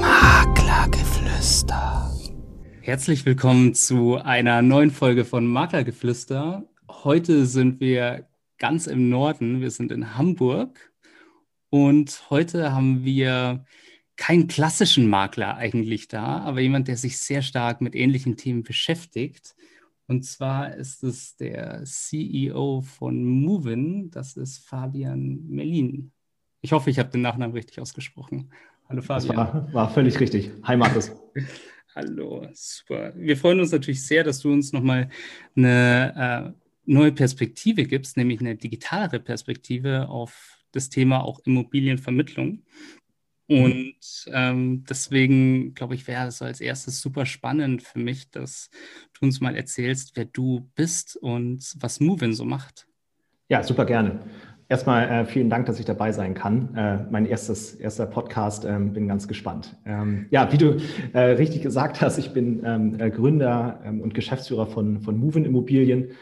Maklergeflüster. Herzlich willkommen zu einer neuen Folge von Maklergeflüster. Heute sind wir ganz im Norden. Wir sind in Hamburg. Und heute haben wir keinen klassischen Makler eigentlich da, aber jemand, der sich sehr stark mit ähnlichen Themen beschäftigt. Und zwar ist es der CEO von Movin, das ist Fabian Merlin. Ich hoffe, ich habe den Nachnamen richtig ausgesprochen. Hallo Fabian. War, war völlig richtig. Hi Markus. Hallo, super. Wir freuen uns natürlich sehr, dass du uns nochmal eine äh, neue Perspektive gibst, nämlich eine digitalere Perspektive auf das Thema auch Immobilienvermittlung. Mhm. Und ähm, deswegen, glaube ich, wäre es als erstes super spannend für mich, dass du uns mal erzählst, wer du bist und was Movin so macht. Ja, super gerne. Erstmal äh, vielen Dank, dass ich dabei sein kann. Äh, mein erstes, erster Podcast, ähm, bin ganz gespannt. Ähm, ja, wie du äh, richtig gesagt hast, ich bin ähm, äh, Gründer ähm, und Geschäftsführer von, von Movin Immobilien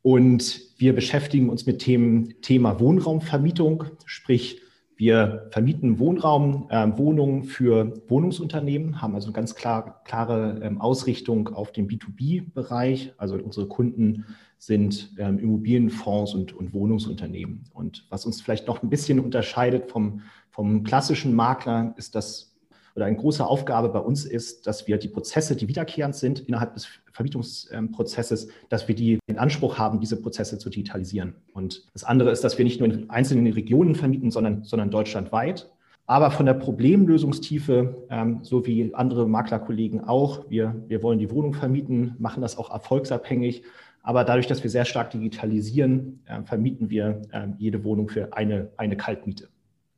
und wir beschäftigen uns mit Themen Thema Wohnraumvermietung, sprich wir vermieten Wohnraum, äh, Wohnungen für Wohnungsunternehmen, haben also eine ganz klar, klare ähm, Ausrichtung auf den B2B-Bereich. Also unsere Kunden sind ähm, Immobilienfonds und, und Wohnungsunternehmen. Und was uns vielleicht noch ein bisschen unterscheidet vom, vom klassischen Makler, ist, dass oder eine große Aufgabe bei uns ist, dass wir die Prozesse, die wiederkehrend sind innerhalb des Vermietungsprozesses, dass wir die in Anspruch haben, diese Prozesse zu digitalisieren. Und das andere ist, dass wir nicht nur in einzelnen Regionen vermieten, sondern, sondern deutschlandweit. Aber von der Problemlösungstiefe, ähm, so wie andere Maklerkollegen auch, wir, wir wollen die Wohnung vermieten, machen das auch erfolgsabhängig. Aber dadurch, dass wir sehr stark digitalisieren, äh, vermieten wir äh, jede Wohnung für eine, eine Kaltmiete.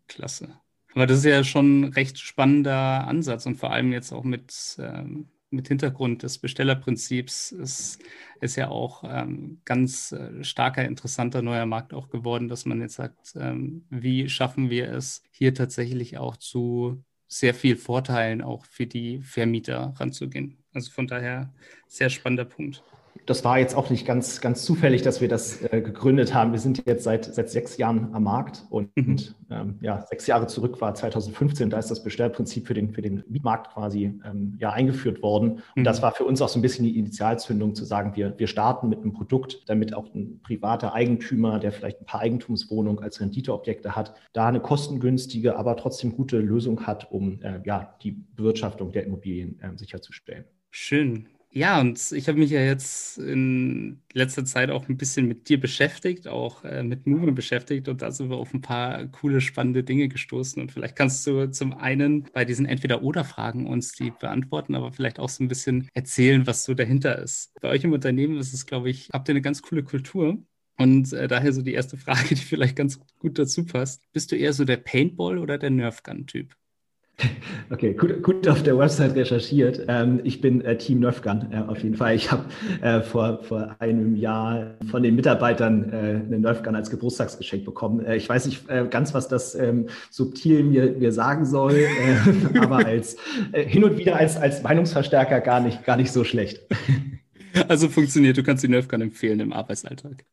Klasse. Aber das ist ja schon ein recht spannender Ansatz und vor allem jetzt auch mit, ähm, mit Hintergrund des Bestellerprinzips ist, ist ja auch ähm, ganz äh, starker, interessanter neuer Markt auch geworden, dass man jetzt sagt, ähm, wie schaffen wir es, hier tatsächlich auch zu sehr viel Vorteilen auch für die Vermieter ranzugehen. Also von daher sehr spannender Punkt das war jetzt auch nicht ganz, ganz zufällig, dass wir das äh, gegründet haben. Wir sind jetzt seit, seit sechs Jahren am Markt und, mhm. ähm, ja, sechs Jahre zurück war 2015, da ist das Bestellprinzip für den, für den Mietmarkt quasi ähm, ja, eingeführt worden. Und mhm. das war für uns auch so ein bisschen die Initialzündung zu sagen, wir, wir starten mit einem Produkt, damit auch ein privater Eigentümer, der vielleicht ein paar Eigentumswohnungen als Renditeobjekte hat, da eine kostengünstige, aber trotzdem gute Lösung hat, um äh, ja, die Bewirtschaftung der Immobilien äh, sicherzustellen. Schön. Ja, und ich habe mich ja jetzt in letzter Zeit auch ein bisschen mit dir beschäftigt, auch äh, mit Movement beschäftigt und da sind wir auf ein paar coole, spannende Dinge gestoßen. Und vielleicht kannst du zum einen bei diesen Entweder-Oder-Fragen uns die beantworten, aber vielleicht auch so ein bisschen erzählen, was so dahinter ist. Bei euch im Unternehmen ist es, glaube ich, habt ihr eine ganz coole Kultur. Und äh, daher so die erste Frage, die vielleicht ganz gut dazu passt. Bist du eher so der Paintball- oder der Nerfgun-Typ? Okay, gut, gut auf der Website recherchiert. Ähm, ich bin äh, Team Nerfgun äh, auf jeden Fall. Ich habe äh, vor, vor einem Jahr von den Mitarbeitern äh, eine Nerfgun als Geburtstagsgeschenk bekommen. Äh, ich weiß nicht äh, ganz, was das ähm, subtil mir, mir sagen soll, äh, aber als hin und wieder als, als Meinungsverstärker gar nicht, gar nicht so schlecht. Also funktioniert, du kannst die Nerfgun empfehlen im Arbeitsalltag.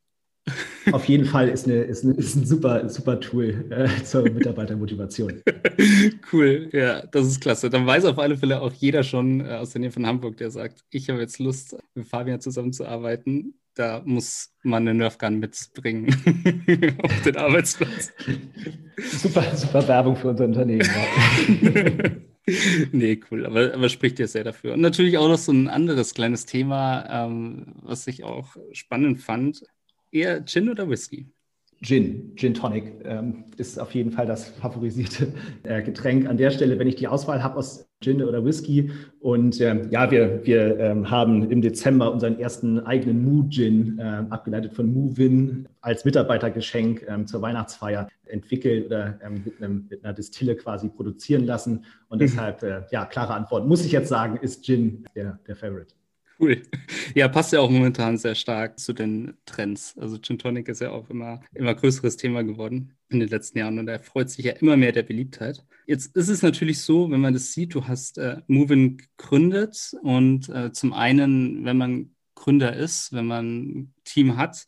Auf jeden Fall ist, eine, ist, eine, ist ein super, super Tool äh, zur Mitarbeitermotivation. cool, ja, das ist klasse. Dann weiß auf alle Fälle auch jeder schon äh, aus der Nähe von Hamburg, der sagt, ich habe jetzt Lust, mit Fabian zusammenzuarbeiten. Da muss man eine Nerfgun mitbringen auf den Arbeitsplatz. Super, super Werbung für unser Unternehmen. Ja. nee, cool, aber, aber spricht ja sehr dafür. Und natürlich auch noch so ein anderes kleines Thema, ähm, was ich auch spannend fand. Eher Gin oder Whisky? Gin, Gin Tonic ähm, ist auf jeden Fall das favorisierte äh, Getränk. An der Stelle, wenn ich die Auswahl habe aus Gin oder Whisky. Und ähm, ja, wir, wir ähm, haben im Dezember unseren ersten eigenen Mu Gin, äh, abgeleitet von Mu Win, als Mitarbeitergeschenk ähm, zur Weihnachtsfeier entwickelt oder ähm, mit, einem, mit, einer Distille quasi produzieren lassen. Und mhm. deshalb, äh, ja, klare Antwort, muss ich jetzt sagen, ist Gin der, der Favorite. Cool. Ja, passt ja auch momentan sehr stark zu den Trends. Also Gin Tonic ist ja auch immer, immer größeres Thema geworden in den letzten Jahren und er freut sich ja immer mehr der Beliebtheit. Jetzt ist es natürlich so, wenn man das sieht, du hast äh, Movin gegründet und äh, zum einen, wenn man Gründer ist, wenn man ein Team hat,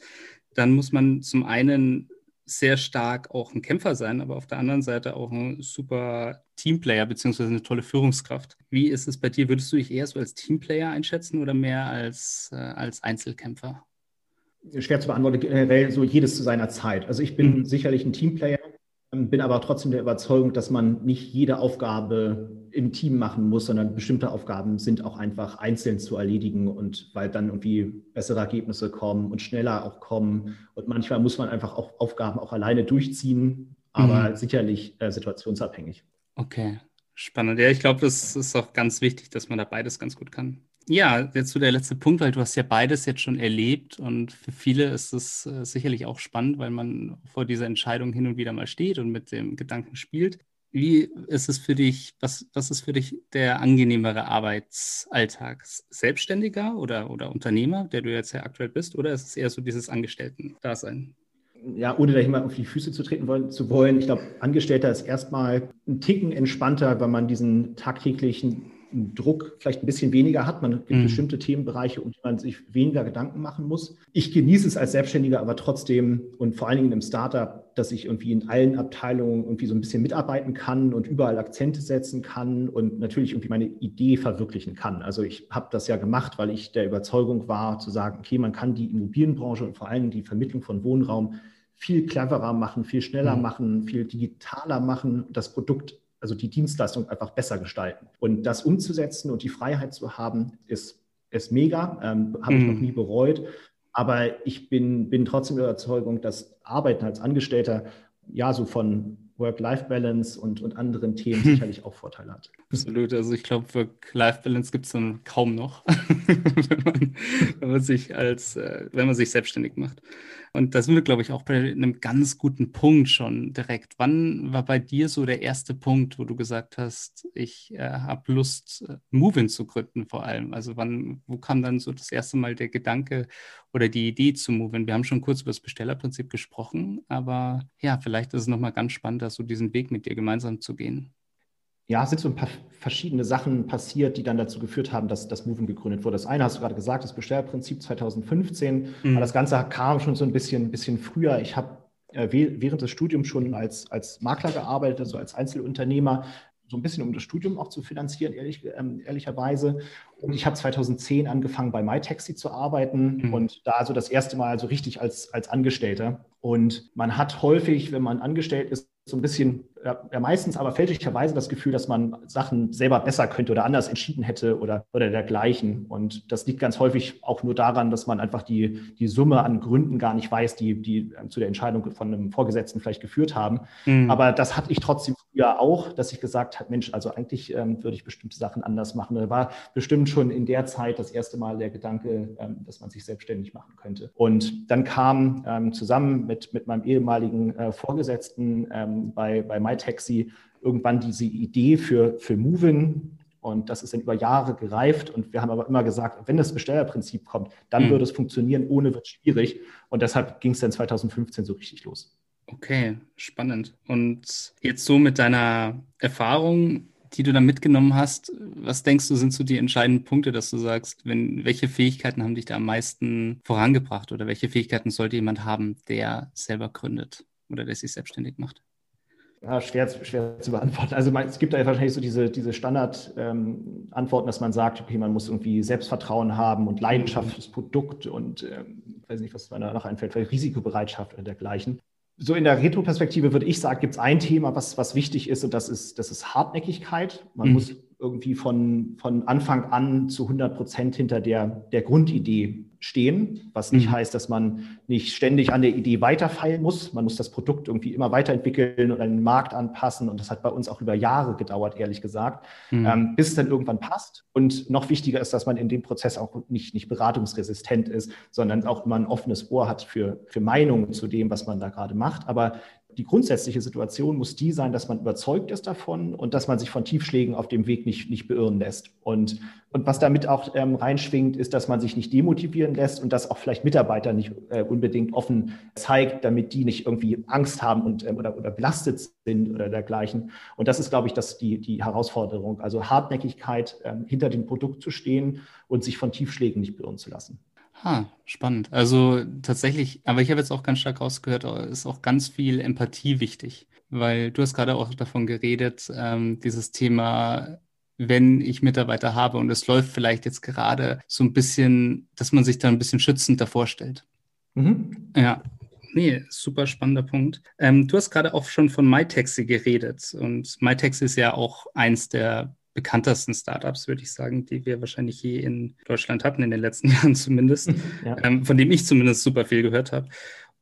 dann muss man zum einen sehr stark auch ein Kämpfer sein, aber auf der anderen Seite auch ein super Teamplayer beziehungsweise eine tolle Führungskraft. Wie ist es bei dir? Würdest du dich eher so als Teamplayer einschätzen oder mehr als, äh, als Einzelkämpfer? Schwer zu beantworten, generell so jedes zu seiner Zeit. Also ich bin mhm. sicherlich ein Teamplayer, bin aber trotzdem der Überzeugung, dass man nicht jede Aufgabe im Team machen muss, sondern bestimmte Aufgaben sind auch einfach einzeln zu erledigen und weil dann irgendwie bessere Ergebnisse kommen und schneller auch kommen. Und manchmal muss man einfach auch Aufgaben auch alleine durchziehen, aber mhm. sicherlich äh, situationsabhängig. Okay, spannend. Ja, ich glaube, das ist auch ganz wichtig, dass man da beides ganz gut kann. Ja, jetzt so der letzte Punkt, weil du hast ja beides jetzt schon erlebt und für viele ist es äh, sicherlich auch spannend, weil man vor dieser Entscheidung hin und wieder mal steht und mit dem Gedanken spielt. Wie ist es für dich, was, was ist für dich der angenehmere Arbeitsalltag? Selbstständiger oder, oder Unternehmer, der du jetzt ja aktuell bist, oder ist es eher so dieses Angestellten-Dasein? ja, ohne da jemand auf die Füße zu treten wollen, zu wollen, ich glaube, Angestellter ist erstmal ein Ticken entspannter, weil man diesen tagtäglichen Druck vielleicht ein bisschen weniger hat. Man gibt mhm. bestimmte Themenbereiche, um die man sich weniger Gedanken machen muss. Ich genieße es als Selbstständiger aber trotzdem und vor allen Dingen im Startup, dass ich irgendwie in allen Abteilungen irgendwie so ein bisschen mitarbeiten kann und überall Akzente setzen kann und natürlich irgendwie meine Idee verwirklichen kann. Also ich habe das ja gemacht, weil ich der Überzeugung war, zu sagen, okay, man kann die Immobilienbranche und vor allem die Vermittlung von Wohnraum viel cleverer machen, viel schneller mhm. machen, viel digitaler machen, das Produkt also die Dienstleistung einfach besser gestalten. Und das umzusetzen und die Freiheit zu haben, ist, ist mega, ähm, habe ich noch mhm. nie bereut. Aber ich bin, bin trotzdem der Überzeugung, dass Arbeiten als Angestellter ja so von Work-Life-Balance und, und anderen Themen sicherlich auch Vorteile hat. Absolut. Also ich glaube, Work-Life-Balance gibt es dann kaum noch, wenn, man, wenn, man, sich als, äh, wenn man sich selbstständig macht. Und da sind wir, glaube ich, auch bei einem ganz guten Punkt schon direkt. Wann war bei dir so der erste Punkt, wo du gesagt hast, ich äh, habe Lust, äh, Movin zu gründen vor allem? Also wann, wo kam dann so das erste Mal der Gedanke oder die Idee zu Movin? Wir haben schon kurz über das Bestellerprinzip gesprochen, aber ja, vielleicht ist es nochmal ganz spannend, so diesen Weg mit dir gemeinsam zu gehen ja, es sind so ein paar verschiedene Sachen passiert, die dann dazu geführt haben, dass das Movement gegründet wurde. Das eine hast du gerade gesagt, das Bestellprinzip 2015. Mhm. Aber das Ganze kam schon so ein bisschen, bisschen früher. Ich habe äh, während des Studiums schon als, als Makler gearbeitet, also als Einzelunternehmer, so ein bisschen um das Studium auch zu finanzieren, ehrlich, ähm, ehrlicherweise. Und ich habe 2010 angefangen bei MyTaxi zu arbeiten mhm. und da so das erste Mal so richtig als, als Angestellter. Und man hat häufig, wenn man angestellt ist, so ein bisschen, ja, meistens aber fälschlicherweise das Gefühl, dass man Sachen selber besser könnte oder anders entschieden hätte oder, oder dergleichen. Und das liegt ganz häufig auch nur daran, dass man einfach die, die Summe an Gründen gar nicht weiß, die, die zu der Entscheidung von einem Vorgesetzten vielleicht geführt haben. Mhm. Aber das hatte ich trotzdem früher auch, dass ich gesagt habe, Mensch, also eigentlich ähm, würde ich bestimmte Sachen anders machen. Da war bestimmt schon in der Zeit das erste Mal der Gedanke, ähm, dass man sich selbstständig machen könnte. Und dann kam ähm, zusammen mit, mit meinem ehemaligen äh, Vorgesetzten ähm, bei, bei MyTaxi irgendwann diese Idee für, für Movin. Und das ist dann über Jahre gereift. Und wir haben aber immer gesagt, wenn das Bestellerprinzip kommt, dann mhm. würde es funktionieren, ohne wird es schwierig. Und deshalb ging es dann 2015 so richtig los. Okay, spannend. Und jetzt so mit deiner Erfahrung, die du da mitgenommen hast, was denkst du, sind so die entscheidenden Punkte, dass du sagst, wenn, welche Fähigkeiten haben dich da am meisten vorangebracht oder welche Fähigkeiten sollte jemand haben, der selber gründet oder der sich selbstständig macht? Ja, schwer, schwer zu beantworten. Also es gibt da wahrscheinlich so diese, diese Standard-Antworten, ähm, dass man sagt, okay, man muss irgendwie Selbstvertrauen haben und Leidenschaft fürs Produkt und ähm, weiß nicht, was mir danach einfällt, vielleicht Risikobereitschaft oder dergleichen. So in der Retro-Perspektive würde ich sagen, gibt es ein Thema, was, was wichtig ist und das ist, das ist Hartnäckigkeit. Man mhm. muss irgendwie von, von Anfang an zu 100 Prozent hinter der, der Grundidee stehen, was nicht mhm. heißt, dass man nicht ständig an der Idee weiterfeilen muss. Man muss das Produkt irgendwie immer weiterentwickeln und an den Markt anpassen. Und das hat bei uns auch über Jahre gedauert, ehrlich gesagt, mhm. ähm, bis es dann irgendwann passt. Und noch wichtiger ist, dass man in dem Prozess auch nicht, nicht beratungsresistent ist, sondern auch immer ein offenes Ohr hat für, für Meinungen zu dem, was man da gerade macht. Aber die grundsätzliche Situation muss die sein, dass man überzeugt ist davon und dass man sich von Tiefschlägen auf dem Weg nicht, nicht beirren lässt. Und, und was damit auch ähm, reinschwingt, ist, dass man sich nicht demotivieren lässt und dass auch vielleicht Mitarbeiter nicht äh, unbedingt offen zeigt, damit die nicht irgendwie Angst haben und, ähm, oder, oder belastet sind oder dergleichen. Und das ist, glaube ich, das die, die Herausforderung. Also Hartnäckigkeit, ähm, hinter dem Produkt zu stehen und sich von Tiefschlägen nicht beirren zu lassen. Ah, spannend. Also tatsächlich, aber ich habe jetzt auch ganz stark rausgehört, ist auch ganz viel Empathie wichtig, weil du hast gerade auch davon geredet, ähm, dieses Thema, wenn ich Mitarbeiter habe und es läuft vielleicht jetzt gerade so ein bisschen, dass man sich da ein bisschen schützend davor stellt. Mhm. Ja, Nee, super spannender Punkt. Ähm, du hast gerade auch schon von MyTaxi geredet und MyTaxi ist ja auch eins der bekanntesten Startups, würde ich sagen, die wir wahrscheinlich je in Deutschland hatten, in den letzten Jahren zumindest, ja. ähm, von dem ich zumindest super viel gehört habe.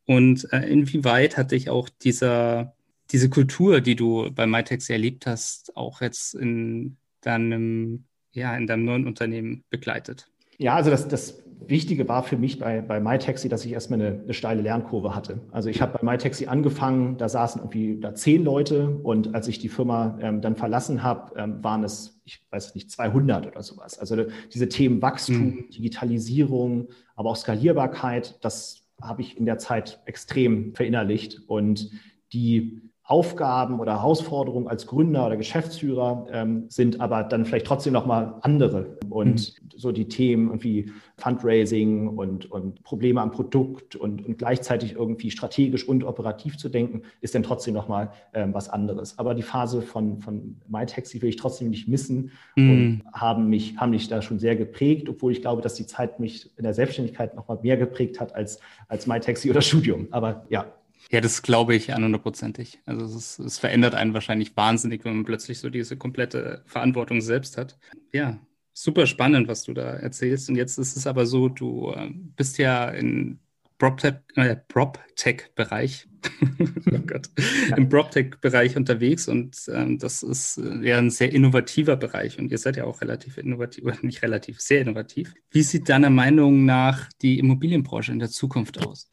Und äh, inwieweit hat dich auch dieser, diese Kultur, die du bei MyTaxi erlebt hast, auch jetzt in deinem, ja, in deinem neuen Unternehmen begleitet? Ja, also das, das Wichtige war für mich bei, bei MyTaxi, dass ich erstmal eine, eine steile Lernkurve hatte. Also ich habe bei MyTaxi angefangen, da saßen irgendwie da zehn Leute und als ich die Firma ähm, dann verlassen habe, ähm, waren es, ich weiß nicht, 200 oder sowas. Also diese Themen Wachstum, mhm. Digitalisierung, aber auch Skalierbarkeit, das habe ich in der Zeit extrem verinnerlicht und die Aufgaben oder Herausforderungen als Gründer oder Geschäftsführer ähm, sind aber dann vielleicht trotzdem nochmal andere. Und mhm. so die Themen wie Fundraising und, und Probleme am Produkt und, und gleichzeitig irgendwie strategisch und operativ zu denken, ist dann trotzdem nochmal ähm, was anderes. Aber die Phase von, von MyTaxi will ich trotzdem nicht missen mhm. und haben mich, haben mich da schon sehr geprägt, obwohl ich glaube, dass die Zeit mich in der Selbstständigkeit nochmal mehr geprägt hat als, als MyTaxi oder Studium. Aber ja, ja, das glaube ich an hundertprozentig. Also es, ist, es, verändert einen wahrscheinlich wahnsinnig, wenn man plötzlich so diese komplette Verantwortung selbst hat. Ja, super spannend, was du da erzählst. Und jetzt ist es aber so, du äh, bist ja in PropTech-Bereich, äh, oh Gott, im PropTech-Bereich unterwegs und ähm, das ist äh, ja ein sehr innovativer Bereich und ihr seid ja auch relativ innovativ, oder nicht relativ, sehr innovativ. Wie sieht deiner Meinung nach die Immobilienbranche in der Zukunft aus?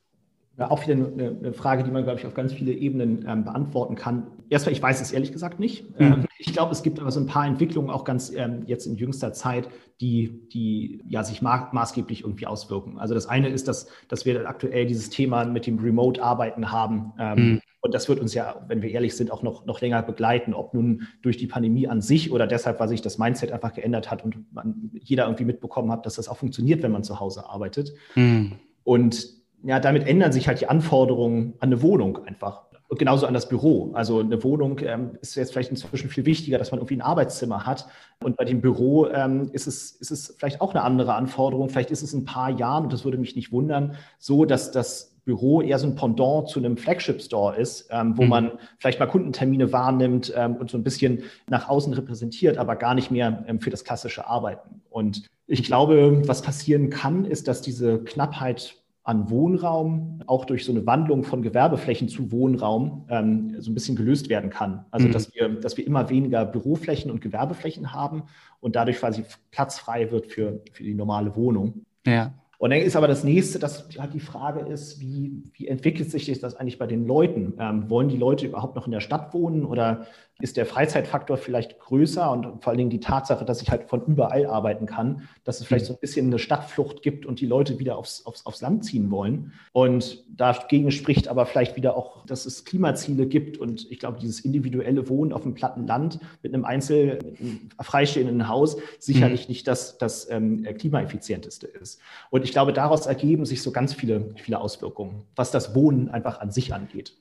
Auch wieder eine, eine, Frage, die man, glaube ich, auf ganz viele Ebenen ähm, beantworten kann. Erstmal, ich weiß es ehrlich gesagt nicht. Mhm. Ähm, ich glaube, es gibt aber so ein paar Entwicklungen auch ganz ähm, jetzt in jüngster Zeit, die, die ja sich ma maßgeblich irgendwie auswirken. Also das eine ist, dass, dass wir aktuell dieses Thema mit dem Remote-Arbeiten haben. Ähm, mhm. Und das wird uns ja, wenn wir ehrlich sind, auch noch, noch länger begleiten, ob nun durch die Pandemie an sich oder deshalb, weil sich das Mindset einfach geändert hat und man, jeder irgendwie mitbekommen hat, dass das auch funktioniert, wenn man zu Hause arbeitet. Mhm. Und ja, damit ändern sich halt die Anforderungen an eine Wohnung einfach. Und genauso an das Büro. Also eine Wohnung ähm, ist jetzt vielleicht inzwischen viel wichtiger, dass man irgendwie ein Arbeitszimmer hat. Und bei dem Büro ähm, ist, es, ist es vielleicht auch eine andere Anforderung. Vielleicht ist es in ein paar Jahren, und das würde mich nicht wundern, so, dass das Büro eher so ein Pendant zu einem Flagship-Store ist, ähm, wo mhm. man vielleicht mal Kundentermine wahrnimmt ähm, und so ein bisschen nach außen repräsentiert, aber gar nicht mehr ähm, für das klassische Arbeiten. Und ich glaube, was passieren kann, ist, dass diese Knappheit an Wohnraum auch durch so eine Wandlung von Gewerbeflächen zu Wohnraum ähm, so ein bisschen gelöst werden kann. Also mhm. dass wir, dass wir immer weniger Büroflächen und Gewerbeflächen haben und dadurch quasi Platz frei wird für, für die normale Wohnung. Ja. Und dann ist aber das nächste, dass halt die Frage ist, wie, wie entwickelt sich das eigentlich bei den Leuten? Ähm, wollen die Leute überhaupt noch in der Stadt wohnen oder ist der Freizeitfaktor vielleicht größer und vor allen Dingen die Tatsache, dass ich halt von überall arbeiten kann, dass es vielleicht so ein bisschen eine Stadtflucht gibt und die Leute wieder aufs, aufs, aufs Land ziehen wollen. Und dagegen spricht aber vielleicht wieder auch, dass es Klimaziele gibt und ich glaube, dieses individuelle Wohnen auf einem platten Land mit einem einzel mit einem freistehenden Haus sicherlich mhm. nicht das, das ähm, klimaeffizienteste ist. Und ich glaube, daraus ergeben sich so ganz viele, viele Auswirkungen, was das Wohnen einfach an sich angeht.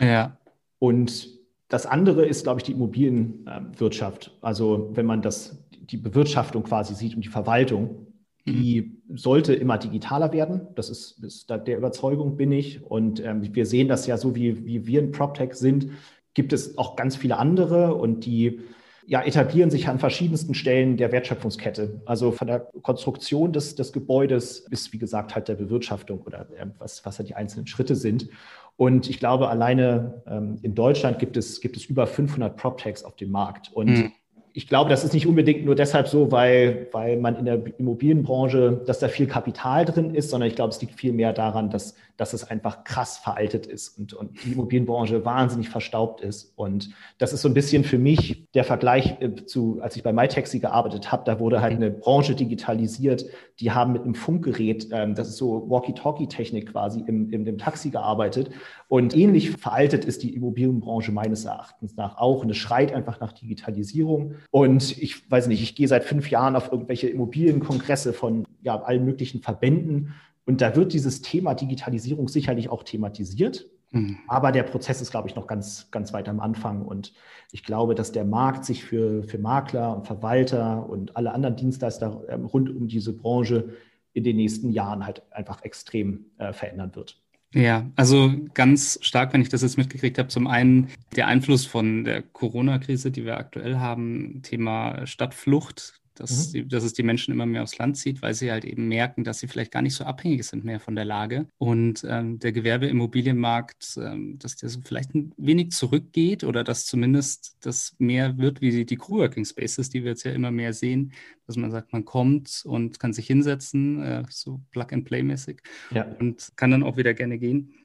Ja. Und das andere ist, glaube ich, die Immobilienwirtschaft. Also wenn man das, die Bewirtschaftung quasi sieht und die Verwaltung, die sollte immer digitaler werden. Das ist, ist der Überzeugung bin ich. Und ähm, wir sehen das ja so, wie, wie wir in PropTech sind, gibt es auch ganz viele andere und die ja, etablieren sich an verschiedensten Stellen der Wertschöpfungskette. Also von der Konstruktion des, des Gebäudes bis, wie gesagt, halt der Bewirtschaftung oder äh, was, was halt die einzelnen Schritte sind. Und ich glaube, alleine ähm, in Deutschland gibt es, gibt es über 500 PropTechs auf dem Markt. Und mhm ich glaube, das ist nicht unbedingt nur deshalb so, weil, weil man in der Immobilienbranche, dass da viel Kapital drin ist, sondern ich glaube, es liegt viel mehr daran, dass, dass es einfach krass veraltet ist und, und die Immobilienbranche wahnsinnig verstaubt ist. Und das ist so ein bisschen für mich der Vergleich äh, zu, als ich bei MyTaxi gearbeitet habe, da wurde halt eine Branche digitalisiert, die haben mit einem Funkgerät, ähm, das ist so Walkie-Talkie-Technik quasi im, im, im Taxi gearbeitet. Und ähnlich veraltet ist die Immobilienbranche meines Erachtens nach auch. Und es schreit einfach nach Digitalisierung. Und ich weiß nicht, ich gehe seit fünf Jahren auf irgendwelche Immobilienkongresse von ja, allen möglichen Verbänden. Und da wird dieses Thema Digitalisierung sicherlich auch thematisiert. Mhm. Aber der Prozess ist, glaube ich, noch ganz, ganz weit am Anfang. Und ich glaube, dass der Markt sich für, für Makler und Verwalter und alle anderen Dienstleister ähm, rund um diese Branche in den nächsten Jahren halt einfach extrem äh, verändern wird. Ja, also ganz stark, wenn ich das jetzt mitgekriegt habe. Zum einen der Einfluss von der Corona-Krise, die wir aktuell haben, Thema Stadtflucht, dass, mhm. dass es die Menschen immer mehr aufs Land zieht, weil sie halt eben merken, dass sie vielleicht gar nicht so abhängig sind mehr von der Lage. Und ähm, der Gewerbeimmobilienmarkt, ähm, dass der so vielleicht ein wenig zurückgeht oder dass zumindest das mehr wird wie die Coworking Spaces, die wir jetzt ja immer mehr sehen, dass man sagt, man kommt und kann sich hinsetzen, äh, so Plug-and-Play-mäßig ja. und kann dann auch wieder gerne gehen.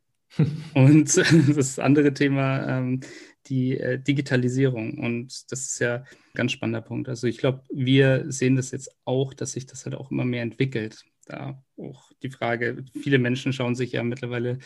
Und das andere Thema, ähm, die äh, Digitalisierung. Und das ist ja ein ganz spannender Punkt. Also ich glaube, wir sehen das jetzt auch, dass sich das halt auch immer mehr entwickelt. Da auch die Frage, viele Menschen schauen sich ja mittlerweile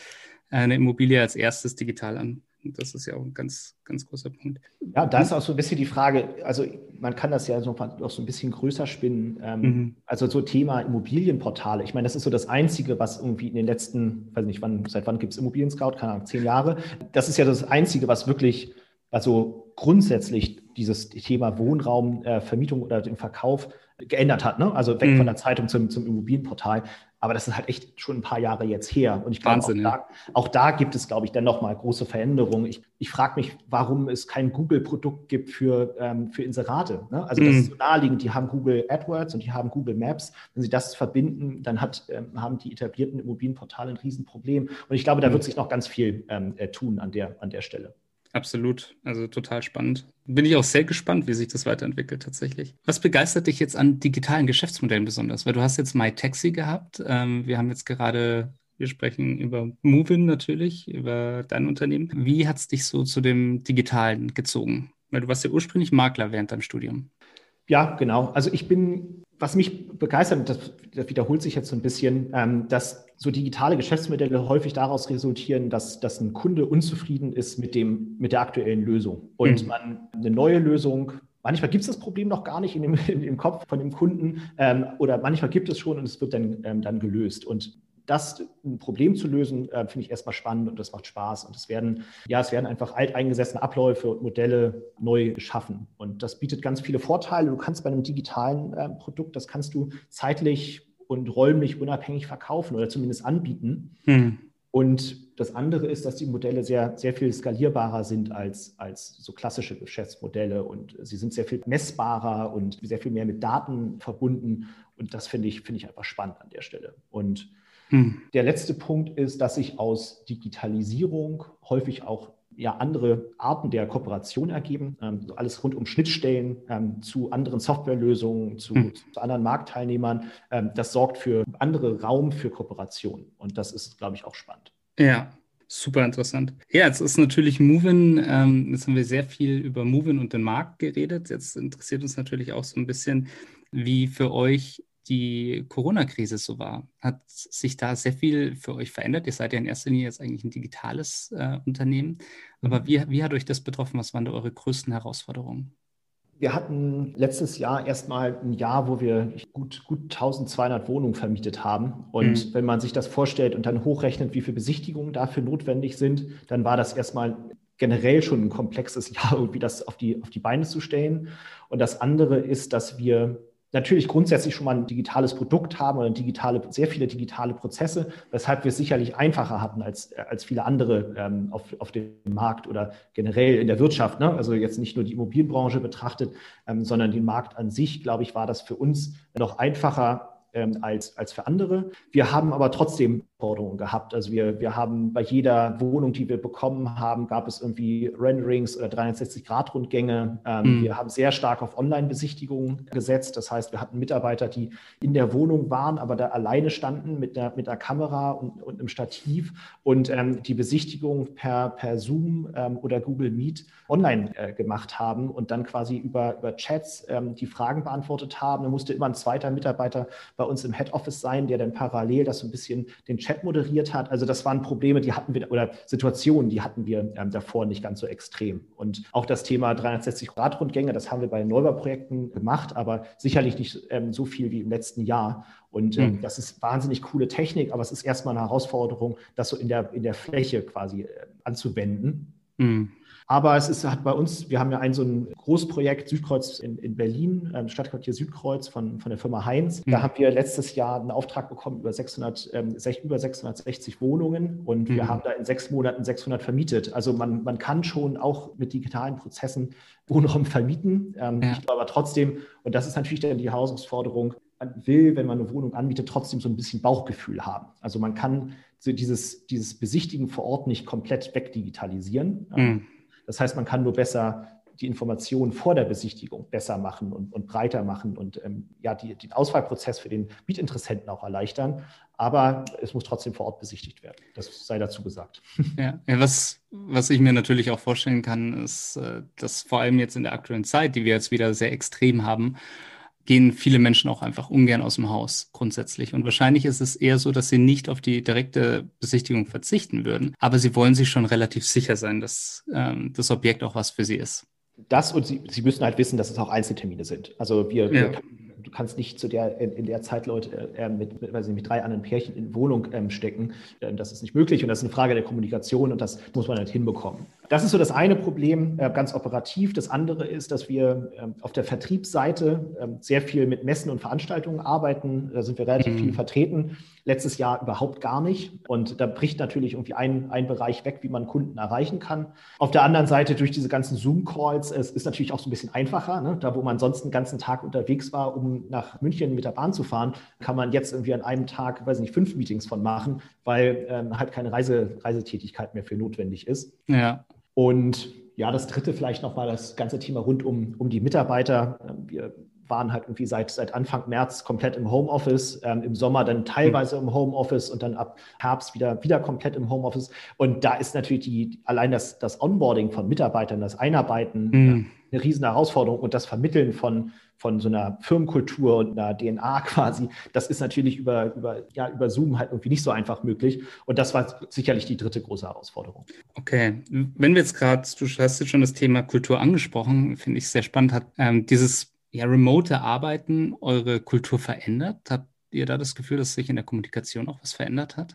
eine Immobilie als erstes digital an. Und das ist ja auch ein ganz, ganz großer Punkt. Ja, da ist auch so ein bisschen die Frage, also man kann das ja so, auch so ein bisschen größer spinnen. Ähm, mhm. Also so Thema Immobilienportale. Ich meine, das ist so das Einzige, was irgendwie in den letzten, weiß nicht, wann, seit wann gibt es Immobilien-Scout? Keine Ahnung, zehn Jahre. Das ist ja das Einzige, was wirklich, also grundsätzlich dieses Thema Wohnraum, äh, Vermietung oder den Verkauf geändert hat. Ne? Also weg mhm. von der Zeitung zum, zum Immobilienportal. Aber das ist halt echt schon ein paar Jahre jetzt her. Und ich glaube, auch, da, auch da gibt es, glaube ich, dann nochmal große Veränderungen. Ich, ich frage mich, warum es kein Google-Produkt gibt für, ähm, für Inserate. Ne? Also das mm. ist so naheliegend. Die haben Google AdWords und die haben Google Maps. Wenn sie das verbinden, dann hat, ähm, haben die etablierten Immobilienportale ein Riesenproblem. Und ich glaube, da mm. wird sich noch ganz viel ähm, äh, tun an der, an der Stelle. Absolut, also total spannend. Bin ich auch sehr gespannt, wie sich das weiterentwickelt tatsächlich. Was begeistert dich jetzt an digitalen Geschäftsmodellen besonders? Weil du hast jetzt MyTaxi gehabt. Ähm, wir haben jetzt gerade, wir sprechen über Movin natürlich, über dein Unternehmen. Wie hat es dich so zu dem Digitalen gezogen? Weil du warst ja ursprünglich Makler während deinem Studium. Ja, genau. Also ich bin, was mich begeistert, das, das wiederholt sich jetzt so ein bisschen, ähm, dass so digitale Geschäftsmodelle häufig daraus resultieren, dass, dass ein Kunde unzufrieden ist mit, dem, mit der aktuellen Lösung und mhm. man eine neue Lösung Manchmal gibt es das Problem noch gar nicht in dem, in dem Kopf von dem Kunden ähm, oder manchmal gibt es schon und es wird dann, ähm, dann gelöst. Und das ein Problem zu lösen, äh, finde ich erstmal spannend und das macht Spaß. Und es werden, ja, es werden einfach alteingesessene Abläufe und Modelle neu geschaffen. Und das bietet ganz viele Vorteile. Du kannst bei einem digitalen äh, Produkt, das kannst du zeitlich und räumlich unabhängig verkaufen oder zumindest anbieten. Hm. Und das andere ist, dass die Modelle sehr, sehr viel skalierbarer sind als, als so klassische Geschäftsmodelle und sie sind sehr viel messbarer und sehr viel mehr mit Daten verbunden. Und das finde ich, finde ich einfach spannend an der Stelle. Und hm. Der letzte Punkt ist, dass sich aus Digitalisierung häufig auch ja, andere Arten der Kooperation ergeben. Ähm, alles rund um Schnittstellen ähm, zu anderen Softwarelösungen, zu, hm. zu anderen Marktteilnehmern. Ähm, das sorgt für andere Raum für Kooperation. Und das ist, glaube ich, auch spannend. Ja, Super interessant. Ja, jetzt ist natürlich Movin, ähm, jetzt haben wir sehr viel über Movin und den Markt geredet. Jetzt interessiert uns natürlich auch so ein bisschen, wie für euch die Corona-Krise so war. Hat sich da sehr viel für euch verändert? Ihr seid ja in erster Linie jetzt eigentlich ein digitales äh, Unternehmen. Aber mhm. wie, wie hat euch das betroffen? Was waren da eure größten Herausforderungen? Wir hatten letztes Jahr erstmal ein Jahr, wo wir gut, gut 1200 Wohnungen vermietet haben. Und mhm. wenn man sich das vorstellt und dann hochrechnet, wie viele Besichtigungen dafür notwendig sind, dann war das erstmal generell schon ein komplexes Jahr, irgendwie das auf die, auf die Beine zu stellen. Und das andere ist, dass wir natürlich grundsätzlich schon mal ein digitales Produkt haben oder digitale, sehr viele digitale Prozesse, weshalb wir es sicherlich einfacher hatten als, als viele andere ähm, auf, auf dem Markt oder generell in der Wirtschaft. Ne? Also jetzt nicht nur die Immobilienbranche betrachtet, ähm, sondern den Markt an sich, glaube ich, war das für uns noch einfacher, ähm, als, als für andere. Wir haben aber trotzdem Forderungen gehabt. Also wir, wir haben bei jeder Wohnung, die wir bekommen haben, gab es irgendwie Renderings oder 360-Grad-Rundgänge. Ähm, mhm. Wir haben sehr stark auf Online-Besichtigungen gesetzt. Das heißt, wir hatten Mitarbeiter, die in der Wohnung waren, aber da alleine standen mit der, mit der Kamera und, und einem Stativ und ähm, die Besichtigung per, per Zoom ähm, oder Google Meet online äh, gemacht haben und dann quasi über, über Chats ähm, die Fragen beantwortet haben. Da musste immer ein zweiter Mitarbeiter bei bei uns im Head Office sein, der dann parallel das so ein bisschen den Chat moderiert hat. Also das waren Probleme, die hatten wir oder Situationen, die hatten wir ähm, davor nicht ganz so extrem. Und auch das Thema 360 Grad Rundgänge, das haben wir bei Neubauprojekten gemacht, aber sicherlich nicht ähm, so viel wie im letzten Jahr. Und ähm, mhm. das ist wahnsinnig coole Technik, aber es ist erstmal eine Herausforderung, das so in der, in der Fläche quasi äh, anzuwenden. Mhm. Aber es ist, hat bei uns, wir haben ja ein so ein Großprojekt Südkreuz in, in Berlin, ähm, Stadtquartier Südkreuz von, von der Firma Heinz. Da mhm. haben wir letztes Jahr einen Auftrag bekommen über, 600, ähm, über 660 Wohnungen und mhm. wir haben da in sechs Monaten 600 vermietet. Also man, man kann schon auch mit digitalen Prozessen Wohnraum vermieten. Ähm, ja. Ich glaube aber trotzdem, und das ist natürlich dann die Herausforderung, man will, wenn man eine Wohnung anbietet, trotzdem so ein bisschen Bauchgefühl haben. Also man kann so dieses, dieses Besichtigen vor Ort nicht komplett wegdigitalisieren. Mhm. Das heißt, man kann nur besser die Informationen vor der Besichtigung besser machen und, und breiter machen und ähm, ja, die, den Auswahlprozess für den Mietinteressenten auch erleichtern. Aber es muss trotzdem vor Ort besichtigt werden. Das sei dazu gesagt. Ja, ja was, was ich mir natürlich auch vorstellen kann, ist, äh, dass vor allem jetzt in der aktuellen Zeit, die wir jetzt wieder sehr extrem haben, gehen viele Menschen auch einfach ungern aus dem Haus grundsätzlich. Und wahrscheinlich ist es eher so, dass sie nicht auf die direkte Besichtigung verzichten würden, aber sie wollen sich schon relativ sicher sein, dass ähm, das Objekt auch was für sie ist. Das und sie, sie müssen halt wissen, dass es auch Einzeltermine sind. Also wir, ja. wir du kannst nicht zu der, in, der Zeit Leute äh, mit, mit, weiß nicht, mit drei anderen Pärchen in Wohnung ähm, stecken. Ähm, das ist nicht möglich und das ist eine Frage der Kommunikation und das muss man halt hinbekommen. Das ist so das eine Problem, äh, ganz operativ. Das andere ist, dass wir äh, auf der Vertriebsseite äh, sehr viel mit Messen und Veranstaltungen arbeiten. Da sind wir relativ mhm. viel vertreten. Letztes Jahr überhaupt gar nicht. Und da bricht natürlich irgendwie ein, ein Bereich weg, wie man Kunden erreichen kann. Auf der anderen Seite durch diese ganzen Zoom-Calls, es ist natürlich auch so ein bisschen einfacher. Ne? Da, wo man sonst den ganzen Tag unterwegs war, um nach München mit der Bahn zu fahren, kann man jetzt irgendwie an einem Tag, weiß nicht, fünf Meetings von machen, weil ähm, halt keine Reise, Reisetätigkeit mehr für notwendig ist. Ja. Und ja, das dritte vielleicht nochmal das ganze Thema rund um, um die Mitarbeiter. Wir waren halt irgendwie seit, seit Anfang März komplett im Homeoffice, ähm, im Sommer dann teilweise im Homeoffice und dann ab Herbst wieder, wieder komplett im Homeoffice. Und da ist natürlich die, allein das, das Onboarding von Mitarbeitern, das Einarbeiten mhm. eine riesen Herausforderung und das Vermitteln von, von so einer Firmenkultur und einer DNA quasi, das ist natürlich über, über, ja, über Zoom halt irgendwie nicht so einfach möglich. Und das war sicherlich die dritte große Herausforderung. Okay, wenn wir jetzt gerade, du hast jetzt schon das Thema Kultur angesprochen, finde ich sehr spannend, hat ähm, dieses ja, remote Arbeiten eure Kultur verändert? Habt ihr da das Gefühl, dass sich in der Kommunikation auch was verändert hat?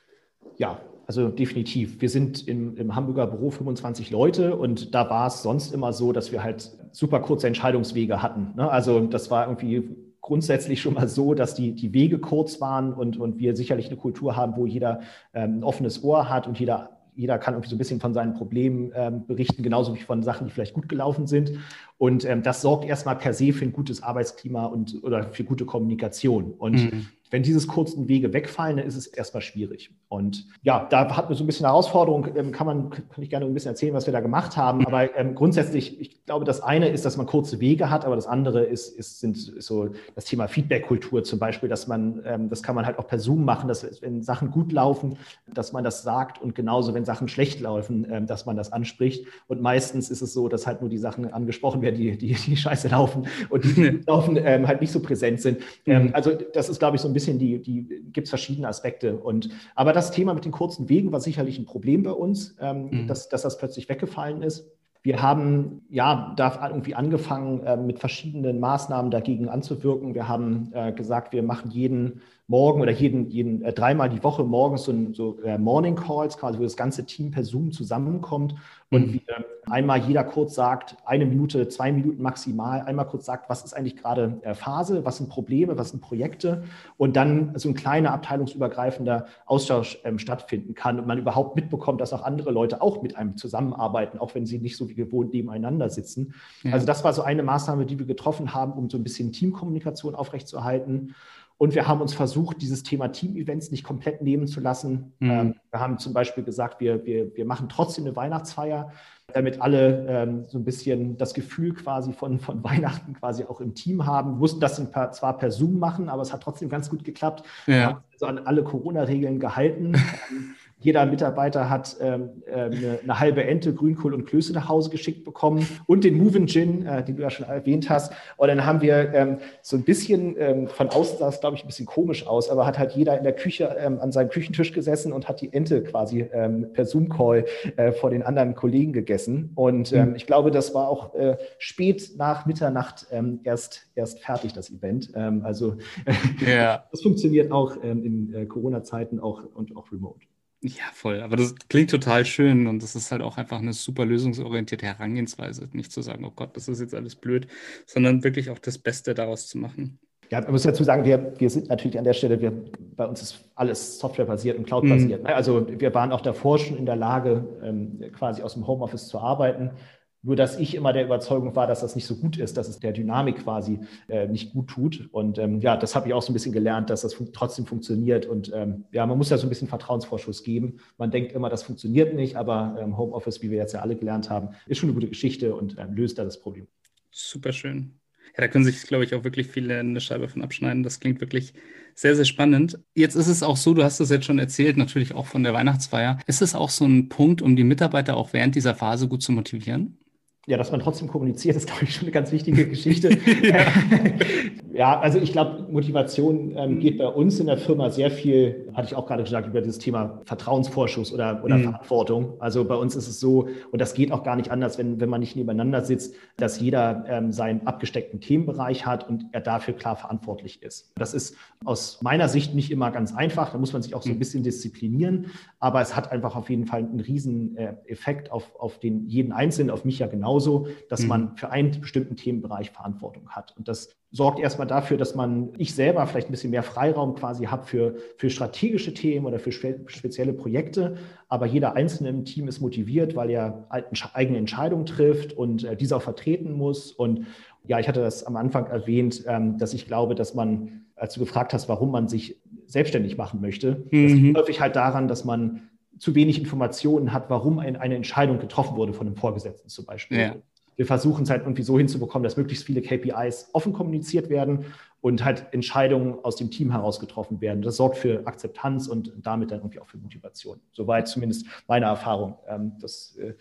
Ja, also definitiv. Wir sind im, im Hamburger Büro 25 Leute und da war es sonst immer so, dass wir halt super kurze Entscheidungswege hatten. Ne? Also das war irgendwie grundsätzlich schon mal so, dass die, die Wege kurz waren und, und wir sicherlich eine Kultur haben, wo jeder ähm, ein offenes Ohr hat und jeder jeder kann irgendwie so ein bisschen von seinen Problemen ähm, berichten, genauso wie von Sachen, die vielleicht gut gelaufen sind. Und ähm, das sorgt erstmal per se für ein gutes Arbeitsklima und oder für gute Kommunikation. Und mhm. Wenn diese kurzen Wege wegfallen, dann ist es erstmal schwierig. Und ja, da hatten wir so ein bisschen eine Herausforderung. Ähm, kann man, kann ich gerne ein bisschen erzählen, was wir da gemacht haben. Aber ähm, grundsätzlich, ich glaube, das eine ist, dass man kurze Wege hat, aber das andere ist, ist, sind, ist so das Thema Feedback-Kultur zum Beispiel, dass man, ähm, das kann man halt auch per Zoom machen, dass wenn Sachen gut laufen, dass man das sagt und genauso, wenn Sachen schlecht laufen, ähm, dass man das anspricht. Und meistens ist es so, dass halt nur die Sachen angesprochen werden, die, die, die scheiße laufen und die, die laufen, ähm, halt nicht so präsent sind. Mhm. also das ist, glaube ich, so ein bisschen die, die gibt es verschiedene Aspekte. Und, aber das Thema mit den kurzen Wegen war sicherlich ein Problem bei uns, ähm, mhm. dass, dass das plötzlich weggefallen ist. Wir haben ja da irgendwie angefangen, äh, mit verschiedenen Maßnahmen dagegen anzuwirken. Wir haben äh, gesagt, wir machen jeden morgen oder jeden, jeden äh, dreimal die Woche morgens so, so äh, Morning Calls, quasi wo das ganze Team per Zoom zusammenkommt und mhm. wir einmal jeder kurz sagt, eine Minute, zwei Minuten maximal, einmal kurz sagt, was ist eigentlich gerade äh, Phase, was sind Probleme, was sind Projekte und dann so ein kleiner abteilungsübergreifender Austausch ähm, stattfinden kann und man überhaupt mitbekommt, dass auch andere Leute auch mit einem zusammenarbeiten, auch wenn sie nicht so wie gewohnt nebeneinander sitzen. Ja. Also das war so eine Maßnahme, die wir getroffen haben, um so ein bisschen Teamkommunikation aufrechtzuerhalten. Und wir haben uns versucht, dieses Thema Team-Events nicht komplett nehmen zu lassen. Mhm. Ähm, wir haben zum Beispiel gesagt, wir, wir, wir machen trotzdem eine Weihnachtsfeier, damit alle ähm, so ein bisschen das Gefühl quasi von, von Weihnachten quasi auch im Team haben. Wir mussten das per, zwar per Zoom machen, aber es hat trotzdem ganz gut geklappt. Ja. Wir haben also an alle Corona-Regeln gehalten. Jeder Mitarbeiter hat ähm, äh, eine, eine, halbe Ente, Grünkohl und Klöße nach Hause geschickt bekommen und den Movin Gin, äh, den du ja schon erwähnt hast. Und dann haben wir ähm, so ein bisschen, ähm, von außen sah es, glaube ich, ein bisschen komisch aus, aber hat halt jeder in der Küche ähm, an seinem Küchentisch gesessen und hat die Ente quasi ähm, per Zoom-Call äh, vor den anderen Kollegen gegessen. Und ähm, mhm. ich glaube, das war auch äh, spät nach Mitternacht erst, erst fertig, das Event. also ja. das funktioniert auch in äh, Corona-Zeiten auch und auch remote. Ja, voll. Aber das klingt total schön und das ist halt auch einfach eine super lösungsorientierte Herangehensweise. Nicht zu sagen, oh Gott, das ist jetzt alles blöd, sondern wirklich auch das Beste daraus zu machen. Ja, man muss dazu sagen, wir, wir sind natürlich an der Stelle, wir, bei uns ist alles softwarebasiert und cloudbasiert. Mhm. Also wir waren auch davor schon in der Lage, ähm, quasi aus dem Homeoffice zu arbeiten. Nur dass ich immer der Überzeugung war, dass das nicht so gut ist, dass es der Dynamik quasi äh, nicht gut tut. Und ähm, ja, das habe ich auch so ein bisschen gelernt, dass das fun trotzdem funktioniert. Und ähm, ja, man muss ja so ein bisschen Vertrauensvorschuss geben. Man denkt immer, das funktioniert nicht, aber ähm, Homeoffice, wie wir jetzt ja alle gelernt haben, ist schon eine gute Geschichte und ähm, löst da das Problem. Super schön. Ja, da können sich, glaube ich, auch wirklich viele eine Scheibe von abschneiden. Das klingt wirklich sehr, sehr spannend. Jetzt ist es auch so, du hast es jetzt schon erzählt, natürlich auch von der Weihnachtsfeier. Ist es auch so ein Punkt, um die Mitarbeiter auch während dieser Phase gut zu motivieren? Ja, dass man trotzdem kommuniziert, ist, glaube ich, schon eine ganz wichtige Geschichte. ja. ja. also ich glaube, Motivation ähm, geht bei uns in der Firma sehr viel, hatte ich auch gerade gesagt, über das Thema Vertrauensvorschuss oder, oder mhm. Verantwortung. Also bei uns ist es so, und das geht auch gar nicht anders, wenn, wenn man nicht nebeneinander sitzt, dass jeder ähm, seinen abgesteckten Themenbereich hat und er dafür klar verantwortlich ist. Das ist aus meiner Sicht nicht immer ganz einfach, da muss man sich auch so ein mhm. bisschen disziplinieren, aber es hat einfach auf jeden Fall einen riesen äh, Effekt auf, auf den jeden Einzelnen, auf mich ja genau genauso, dass mhm. man für einen bestimmten Themenbereich Verantwortung hat. Und das sorgt erstmal dafür, dass man, ich selber vielleicht ein bisschen mehr Freiraum quasi habe für, für strategische Themen oder für spezielle Projekte. Aber jeder Einzelne im Team ist motiviert, weil er eigene Entscheidungen trifft und äh, diese auch vertreten muss. Und ja, ich hatte das am Anfang erwähnt, ähm, dass ich glaube, dass man, als du gefragt hast, warum man sich selbstständig machen möchte, mhm. das liegt häufig halt daran, dass man zu wenig Informationen hat, warum ein, eine Entscheidung getroffen wurde von einem Vorgesetzten zum Beispiel. Ja. Wir versuchen es halt irgendwie so hinzubekommen, dass möglichst viele KPIs offen kommuniziert werden und halt Entscheidungen aus dem Team heraus getroffen werden. Das sorgt für Akzeptanz und damit dann irgendwie auch für Motivation. Soweit zumindest meine Erfahrung. Ähm, das äh,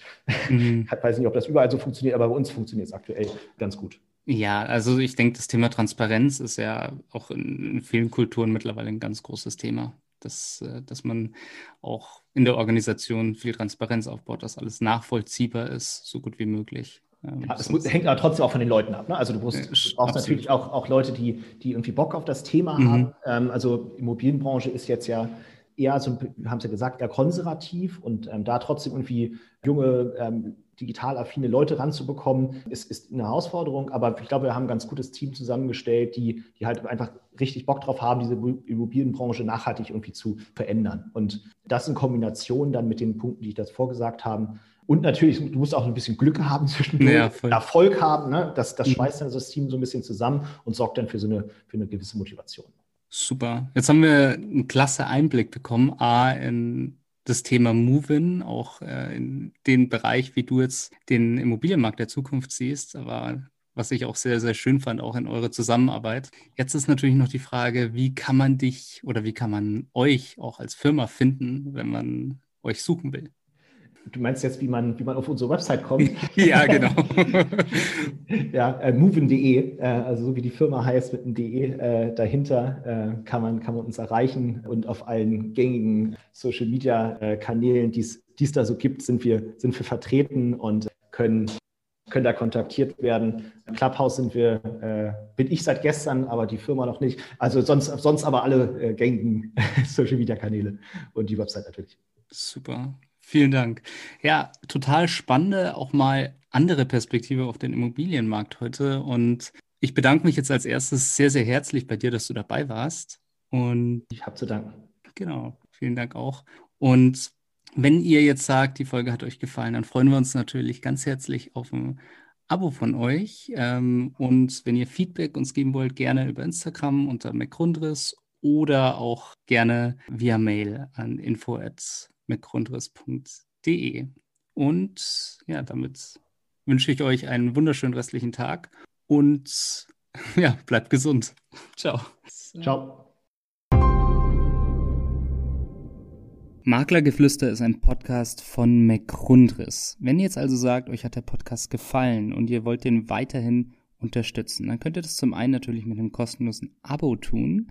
mhm. weiß nicht, ob das überall so funktioniert, aber bei uns funktioniert es aktuell ganz gut. Ja, also ich denke, das Thema Transparenz ist ja auch in vielen Kulturen mittlerweile ein ganz großes Thema dass, äh, dass man auch in der Organisation viel Transparenz aufbaut, dass alles nachvollziehbar ist, so gut wie möglich. Ähm, ja, es hängt aber trotzdem auch von den Leuten ab. Ne? Also du brauchst, du brauchst natürlich auch, auch Leute, die, die irgendwie Bock auf das Thema mhm. haben. Ähm, also Immobilienbranche ist jetzt ja eher, so, haben es ja gesagt, eher konservativ und ähm, da trotzdem irgendwie junge ähm, digital affine Leute ranzubekommen, ist, ist eine Herausforderung. Aber ich glaube, wir haben ein ganz gutes Team zusammengestellt, die, die halt einfach richtig Bock drauf haben, diese Immobilienbranche nachhaltig irgendwie zu verändern. Und das in Kombination dann mit den Punkten, die ich das vorgesagt habe. Und natürlich, du musst auch ein bisschen Glück haben zwischendurch, ja, Erfolg haben. Ne? Das, das mhm. schweißt dann das Team so ein bisschen zusammen und sorgt dann für so eine, für eine gewisse Motivation. Super. Jetzt haben wir einen klasse Einblick bekommen, A, in das Thema Move-In, auch äh, in den Bereich, wie du jetzt den Immobilienmarkt der Zukunft siehst, aber was ich auch sehr, sehr schön fand, auch in eurer Zusammenarbeit. Jetzt ist natürlich noch die Frage, wie kann man dich oder wie kann man euch auch als Firma finden, wenn man euch suchen will? Du meinst jetzt, wie man, wie man auf unsere Website kommt? ja, genau. ja, äh, moven.de, äh, also so wie die Firma heißt mit einem DE äh, dahinter, äh, kann, man, kann man uns erreichen und auf allen gängigen Social Media äh, Kanälen, die es da so gibt, sind wir, sind wir vertreten und können, können da kontaktiert werden. Clubhouse sind wir, äh, bin ich seit gestern, aber die Firma noch nicht. Also sonst, sonst aber alle gängigen Social Media Kanäle und die Website natürlich. Super. Vielen Dank. Ja, total spannende, auch mal andere Perspektive auf den Immobilienmarkt heute. Und ich bedanke mich jetzt als erstes sehr, sehr herzlich bei dir, dass du dabei warst. Und ich habe zu danken. Genau, vielen Dank auch. Und wenn ihr jetzt sagt, die Folge hat euch gefallen, dann freuen wir uns natürlich ganz herzlich auf ein Abo von euch. Ähm, und wenn ihr Feedback uns geben wollt, gerne über Instagram unter McGrundriss oder auch gerne via Mail an info@ mit grundriss.de. Und ja, damit wünsche ich euch einen wunderschönen restlichen Tag und ja, bleibt gesund. Ciao. Ciao. Maklergeflüster ist ein Podcast von McGrundriss. Wenn ihr jetzt also sagt, euch hat der Podcast gefallen und ihr wollt den weiterhin unterstützen, dann könnt ihr das zum einen natürlich mit einem kostenlosen Abo tun.